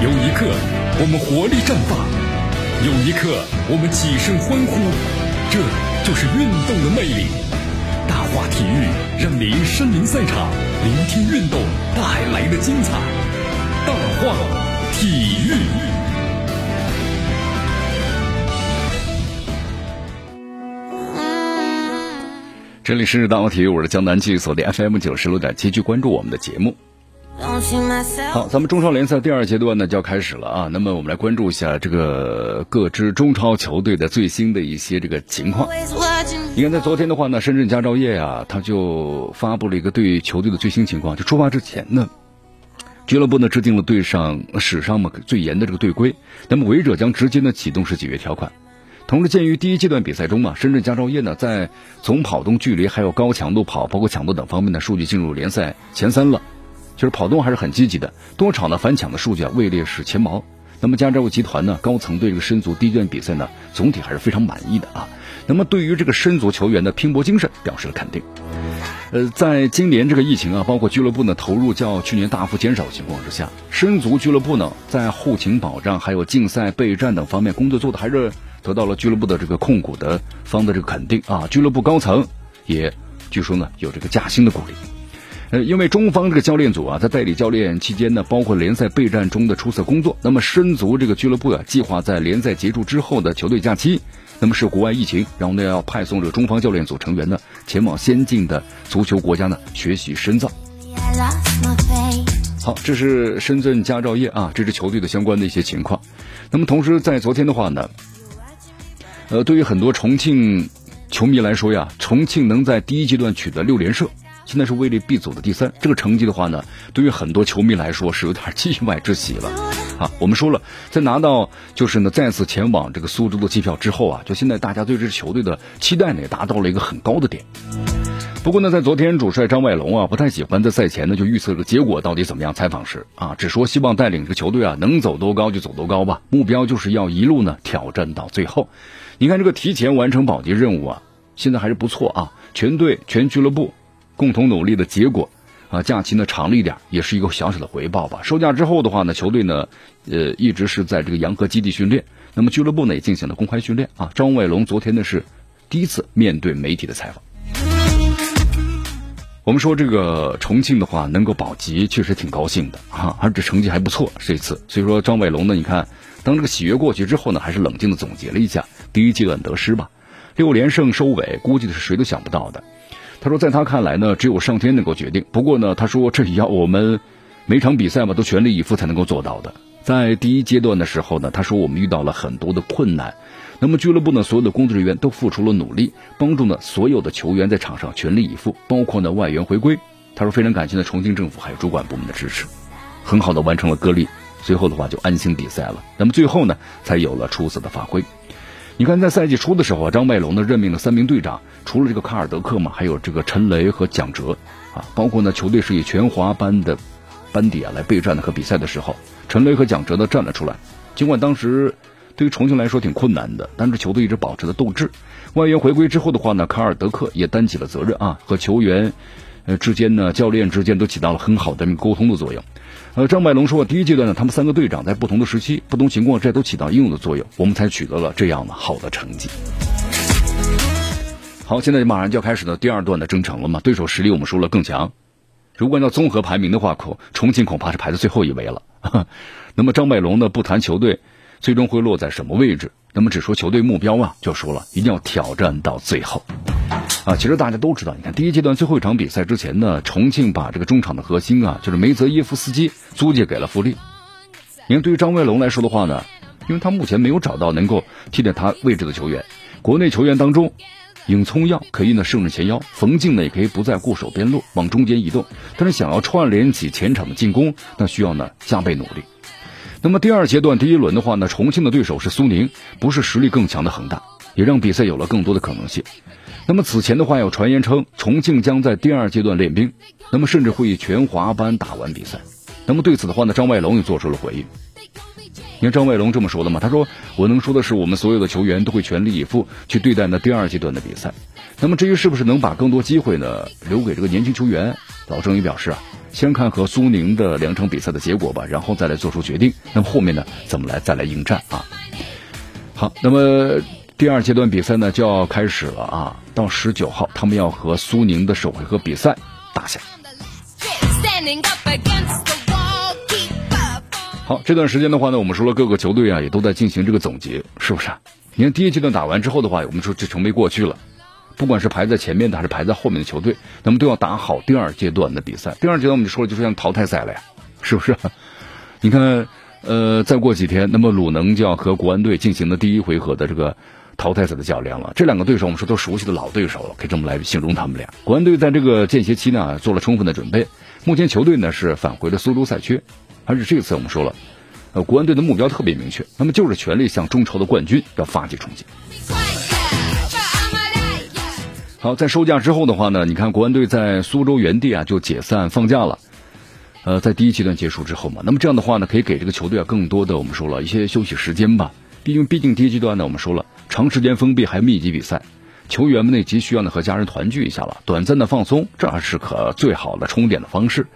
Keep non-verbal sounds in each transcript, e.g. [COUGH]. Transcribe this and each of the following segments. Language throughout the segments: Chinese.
有一刻我们活力绽放，有一刻我们起身欢呼，这就是运动的魅力。大话体育让您身临赛场，聆听运动带来的精彩。大话体育。这里是大话体育，我是江南，继续锁定 FM 九十六点七，去关注我们的节目。好，咱们中超联赛第二阶段呢就要开始了啊。那么我们来关注一下这个各支中超球队的最新的一些这个情况。你看，在昨天的话呢，深圳佳兆业啊，他就发布了一个对球队的最新情况。就出发之前呢，俱乐部呢制定了队上史上嘛最严的这个队规，那么违者将直接呢启动是解约条款。同时，鉴于第一阶段比赛中啊，深圳佳兆业呢在总跑动距离还有高强度跑，包括强度等方面的数据进入联赛前三了，就是跑动还是很积极的，多场的反抢的数据啊位列是前茅。那么佳兆集团呢高层对这个申足第一段比赛呢总体还是非常满意的啊。那么对于这个申足球员的拼搏精神表示了肯定。呃，在今年这个疫情啊，包括俱乐部呢投入较去年大幅减少的情况之下，申足俱乐部呢在后勤保障还有竞赛备战等方面工作做的还是。得到了俱乐部的这个控股的方的这个肯定啊，俱乐部高层也据说呢有这个加薪的鼓励。呃，因为中方这个教练组啊，在代理教练期间呢，包括联赛备战中的出色工作，那么申足这个俱乐部啊，计划在联赛结束之后的球队假期，那么是国外疫情，然后呢要派送这个中方教练组成员呢，前往先进的足球国家呢学习深造。好，这是深圳佳兆业啊这支球队的相关的一些情况。那么同时在昨天的话呢。呃，对于很多重庆球迷来说呀，重庆能在第一阶段取得六连胜，现在是位列 B 组的第三。这个成绩的话呢，对于很多球迷来说是有点意外之喜了。[LAUGHS] 啊，我们说了，在拿到就是呢再次前往这个苏州的机票之后啊，就现在大家对这支球队的期待呢也达到了一个很高的点。不过呢，在昨天主帅张外龙啊不太喜欢在赛前呢就预测这个结果到底怎么样。采访时啊，只说希望带领这个球队啊能走多高就走多高吧，目标就是要一路呢挑战到最后。你看这个提前完成保级任务啊，现在还是不错啊。全队全俱乐部共同努力的结果啊，假期呢长了一点，也是一个小小的回报吧。收假之后的话呢，球队呢呃一直是在这个洋河基地训练，那么俱乐部呢也进行了公开训练啊。张伟龙昨天呢是第一次面对媒体的采访。我们说这个重庆的话能够保级，确实挺高兴的啊，而且成绩还不错这次。所以说张伟龙呢，你看当这个喜悦过去之后呢，还是冷静的总结了一下。第一阶段得失吧，六连胜收尾，估计是谁都想不到的。他说，在他看来呢，只有上天能够决定。不过呢，他说这也要我们每场比赛嘛都全力以赴才能够做到的。在第一阶段的时候呢，他说我们遇到了很多的困难，那么俱乐部呢所有的工作人员都付出了努力，帮助呢所有的球员在场上全力以赴，包括呢外援回归。他说非常感谢呢重庆政府还有主管部门的支持，很好的完成了隔离，随后的话就安心比赛了。那么最后呢才有了出色的发挥。你看，在赛季初的时候啊，张麦龙呢任命了三名队长，除了这个卡尔德克嘛，还有这个陈雷和蒋哲，啊，包括呢球队是以全华班的班底啊来备战的和比赛的时候，陈雷和蒋哲呢站了出来。尽管当时对于重庆来说挺困难的，但是球队一直保持了斗志。外援回归之后的话呢，卡尔德克也担起了责任啊，和球员呃之间呢，教练之间都起到了很好的沟通的作用。呃，张百龙说，第一阶段呢，他们三个队长在不同的时期、不同情况这都起到应有的作用，我们才取得了这样的好的成绩。好，现在马上就要开始的第二段的征程了嘛，对手实力我们说了更强。如果按照综合排名的话，恐重庆恐怕是排在最后一位了。[LAUGHS] 那么张百龙呢，不谈球队最终会落在什么位置，那么只说球队目标啊，就说了一定要挑战到最后。啊，其实大家都知道，你看第一阶段最后一场比赛之前呢，重庆把这个中场的核心啊，就是梅泽耶夫斯基租借给了富力。你看，对于张卫龙来说的话呢，因为他目前没有找到能够替代他位置的球员，国内球员当中，尹聪耀可以呢胜任前腰，冯静呢也可以不再固守边路，往中间移动。但是想要串联起前场的进攻，那需要呢加倍努力。那么第二阶段第一轮的话呢，重庆的对手是苏宁，不是实力更强的恒大，也让比赛有了更多的可能性。那么此前的话有传言称，重庆将在第二阶段练兵，那么甚至会以全华班打完比赛。那么对此的话呢，张外龙也做出了回应。你看张外龙这么说的嘛？他说：“我能说的是，我们所有的球员都会全力以赴去对待那第二阶段的比赛。那么至于是不是能把更多机会呢留给这个年轻球员，老郑也表示啊，先看和苏宁的两场比赛的结果吧，然后再来做出决定。那么后面呢，怎么来再来应战啊？好，那么第二阶段比赛呢就要开始了啊，到十九号他们要和苏宁的首回合比赛打下。好，这段时间的话呢，我们说了各个球队啊也都在进行这个总结，是不是？你看第一阶段打完之后的话，我们说这成为过去了。不管是排在前面的还是排在后面的球队，那么都要打好第二阶段的比赛。第二阶段我们就说了，就是像淘汰赛了呀，是不是？你看，呃，再过几天，那么鲁能就要和国安队进行的第一回合的这个淘汰赛的较量了。这两个对手，我们说都熟悉的老对手了，可以这么来形容他们俩。国安队在这个间歇期呢，做了充分的准备。目前球队呢是返回了苏州赛区，而且这次我们说了，呃，国安队的目标特别明确，那么就是全力向中超的冠军要发起冲击。好，在收假之后的话呢，你看国安队在苏州原地啊就解散放假了，呃，在第一阶段结束之后嘛，那么这样的话呢，可以给这个球队啊更多的我们说了一些休息时间吧。毕竟，毕竟第一阶段呢，我们说了长时间封闭还密集比赛，球员们呢急需要呢和家人团聚一下了，短暂的放松，这是可最好的充电的方式。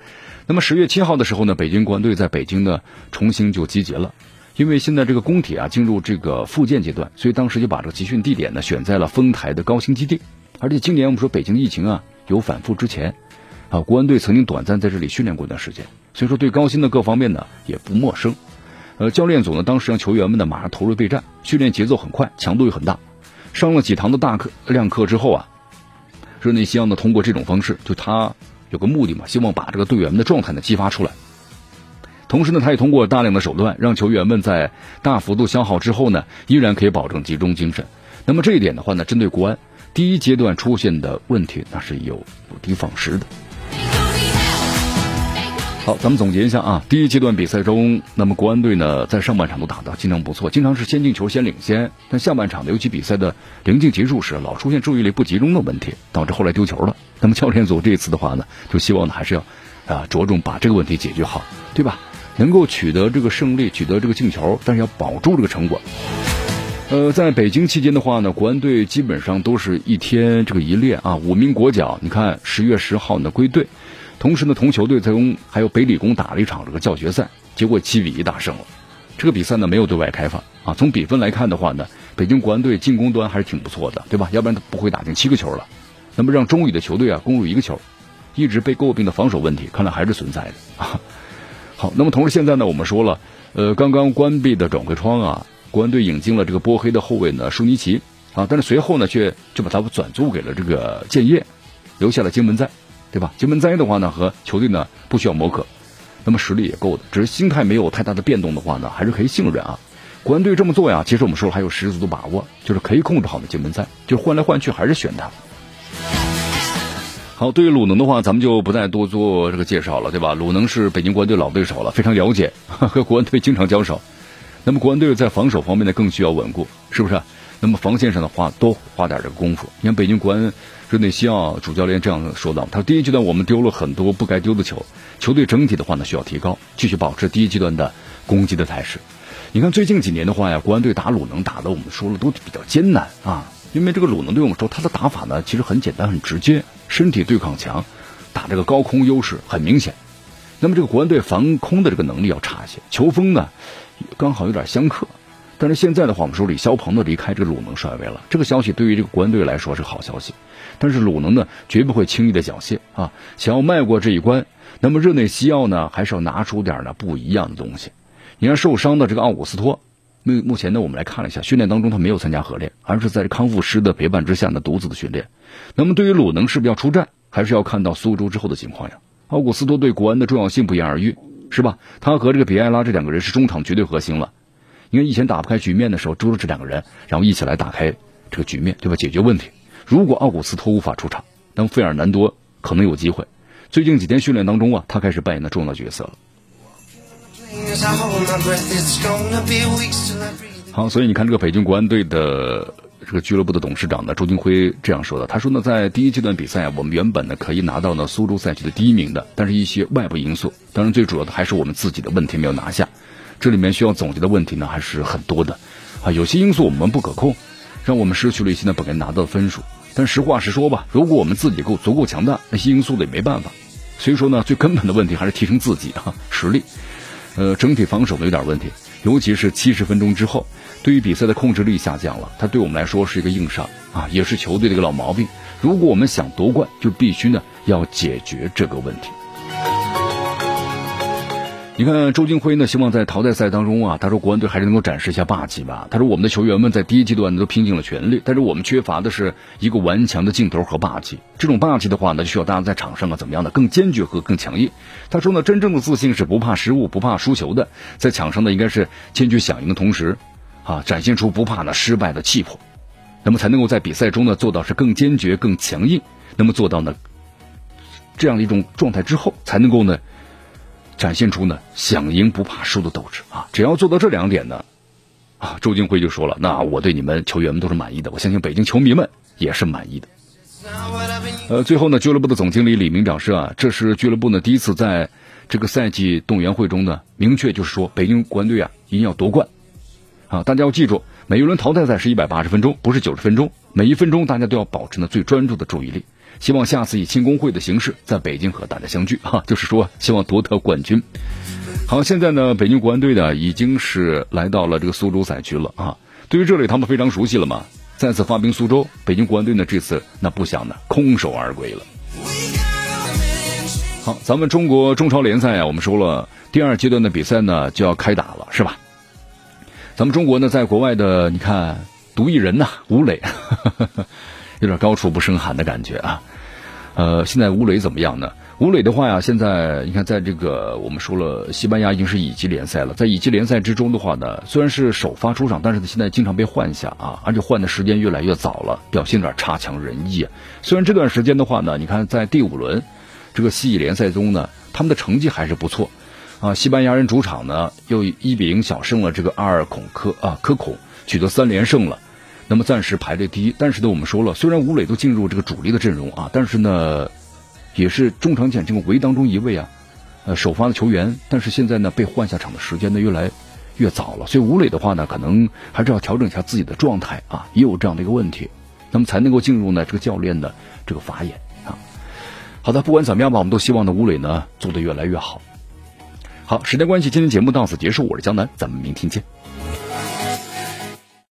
那么十月七号的时候呢，北京国安队在北京呢重新就集结了，因为现在这个工体啊进入这个复建阶段，所以当时就把这个集训地点呢选在了丰台的高新基地。而且今年我们说北京疫情啊有反复之前，啊国安队曾经短暂在这里训练过一段时间，所以说对高新的各方面呢也不陌生。呃，教练组呢当时让球员们呢马上投入备战，训练节奏很快，强度又很大。上了几堂的大课量课之后啊，热内希望呢通过这种方式，就他有个目的嘛，希望把这个队员们的状态呢激发出来。同时呢，他也通过大量的手段，让球员们在大幅度消耗之后呢，依然可以保证集中精神。那么这一点的话呢，针对国安。第一阶段出现的问题，那是有有的放矢的。好，咱们总结一下啊，第一阶段比赛中，那么国安队呢，在上半场都打得经常不错，经常是先进球先领先，但下半场的，尤其比赛的临近结束时，老出现注意力不集中的问题，导致后来丢球了。那么教练组这一次的话呢，就希望呢，还是要啊着重把这个问题解决好，对吧？能够取得这个胜利，取得这个进球，但是要保住这个成果。呃，在北京期间的话呢，国安队基本上都是一天这个一练啊，五名国脚，你看十月十号呢归队，同时呢同球队在用还有北理工打了一场这个教学赛，结果七比一大胜了。这个比赛呢没有对外开放啊，从比分来看的话呢，北京国安队进攻端还是挺不错的，对吧？要不然他不会打进七个球了。那么让中乙的球队啊攻入一个球，一直被诟病的防守问题看来还是存在的啊。好，那么同时现在呢我们说了，呃，刚刚关闭的转会窗啊。国安队引进了这个波黑的后卫呢，舒尼奇啊，但是随后呢，却就把他们转租给了这个建业，留下了金门在，对吧？金门灾的话呢，和球队呢不需要磨合，那么实力也够的，只是心态没有太大的变动的话呢，还是可以信任啊。国安队这么做呀，其实我们说还有十足的把握，就是可以控制好的金门灾，就是换来换去还是选他。好，对于鲁能的话，咱们就不再多做这个介绍了，对吧？鲁能是北京国安队老对手了，非常了解，[LAUGHS] 和国安队经常交手。那么国安队在防守方面呢，更需要稳固，是不是？那么防线上的话，多花点这个功夫。你看北京国安热内西奥主教练这样说道：“他说第一阶段我们丢了很多不该丢的球，球队整体的话呢需要提高，继续保持第一阶段的攻击的态势。你看最近几年的话呀，国安队打鲁能打的我们说了都比较艰难啊，因为这个鲁能队我们说他的打法呢其实很简单很直接，身体对抗强，打这个高空优势很明显。那么这个国安队防空的这个能力要差一些，球风呢？”刚好有点相克，但是现在的话，我们说李霄鹏的离开这个鲁能帅位了，这个消息对于这个国安队来说是好消息。但是鲁能呢，绝不会轻易的缴械啊！想要迈过这一关，那么热内西奥呢，还是要拿出点呢不一样的东西。你看受伤的这个奥古斯托，目目前呢，我们来看了一下训练当中，他没有参加合练，而是在康复师的陪伴之下呢，独自的训练。那么对于鲁能是不是要出战，还是要看到苏州之后的情况呀？奥古斯托对国安的重要性不言而喻。是吧？他和这个比埃拉这两个人是中场绝对核心了。因为以前打不开局面的时候，都是这两个人，然后一起来打开这个局面，对吧？解决问题。如果奥古斯托无法出场，那么费尔南多可能有机会。最近几天训练当中啊，他开始扮演的重要角色了。好，所以你看这个北京国安队的。这个俱乐部的董事长呢，周金辉这样说的。他说呢，在第一阶段比赛，我们原本呢可以拿到呢苏州赛区的第一名的，但是一些外部因素，当然最主要的还是我们自己的问题没有拿下。这里面需要总结的问题呢还是很多的，啊，有些因素我们不可控，让我们失去了一些呢本该拿到的分数。但实话实说吧，如果我们自己够足够强大，那些因素的也没办法。[LAUGHS] 所以说呢，最根本的问题还是提升自己啊实力。呃，整体防守呢有点问题，尤其是七十分钟之后，对于比赛的控制力下降了，它对我们来说是一个硬伤啊，也是球队的一个老毛病。如果我们想夺冠，就必须呢要解决这个问题。你看周金辉呢，希望在淘汰赛当中啊，他说国安队还是能够展示一下霸气吧。他说我们的球员们在第一阶段都拼尽了全力，但是我们缺乏的是一个顽强的劲头和霸气。这种霸气的话呢，就需要大家在场上啊怎么样的更坚决和更强硬。他说呢，真正的自信是不怕失误、不怕输球的，在场上呢应该是坚决响应的同时，啊展现出不怕呢失败的气魄，那么才能够在比赛中呢做到是更坚决、更强硬。那么做到呢这样的一种状态之后，才能够呢。展现出呢想赢不怕输的斗志啊！只要做到这两点呢，啊，周金辉就说了，那我对你们球员们都是满意的，我相信北京球迷们也是满意的。呃，最后呢，俱乐部的总经理李明表示啊，这是俱乐部呢第一次在这个赛季动员会中呢明确就是说，北京国安队啊一定要夺冠啊！大家要记住，每一轮淘汰赛是一百八十分钟，不是九十分钟，每一分钟大家都要保持呢最专注的注意力。希望下次以庆功会的形式在北京和大家相聚 [LAUGHS] 哈，就是说希望夺得冠军。好，现在呢，北京国安队呢已经是来到了这个苏州赛区了啊。对于这里，他们非常熟悉了嘛。再次发兵苏州，北京国安队呢这次那不想呢空手而归了。好，咱们中国中超联赛啊，我们说了第二阶段的比赛呢就要开打了，是吧？咱们中国呢在国外的，你看独一人呐，吴磊，[LAUGHS] 有点高处不胜寒的感觉啊。呃，现在吴磊怎么样呢？吴磊的话呀，现在你看，在这个我们说了，西班牙已经是乙级联赛了。在乙级联赛之中的话呢，虽然是首发出场，但是他，现在经常被换下啊，而且换的时间越来越早了，表现有点差强人意。虽然这段时间的话呢，你看在第五轮这个西乙联赛中呢，他们的成绩还是不错啊。西班牙人主场呢，又一比零小胜了这个阿尔孔科啊科孔，取得三连胜了。那么暂时排列第一，但是呢，我们说了，虽然吴磊都进入这个主力的阵容啊，但是呢，也是中场前这个围当中一位啊，呃，首发的球员，但是现在呢，被换下场的时间呢越来越早了，所以吴磊的话呢，可能还是要调整一下自己的状态啊，也有这样的一个问题，那么才能够进入呢这个教练的这个法眼啊。好的，不管怎么样吧，我们都希望呢吴磊呢做得越来越好。好，时间关系，今天节目到此结束，我是江南，咱们明天见。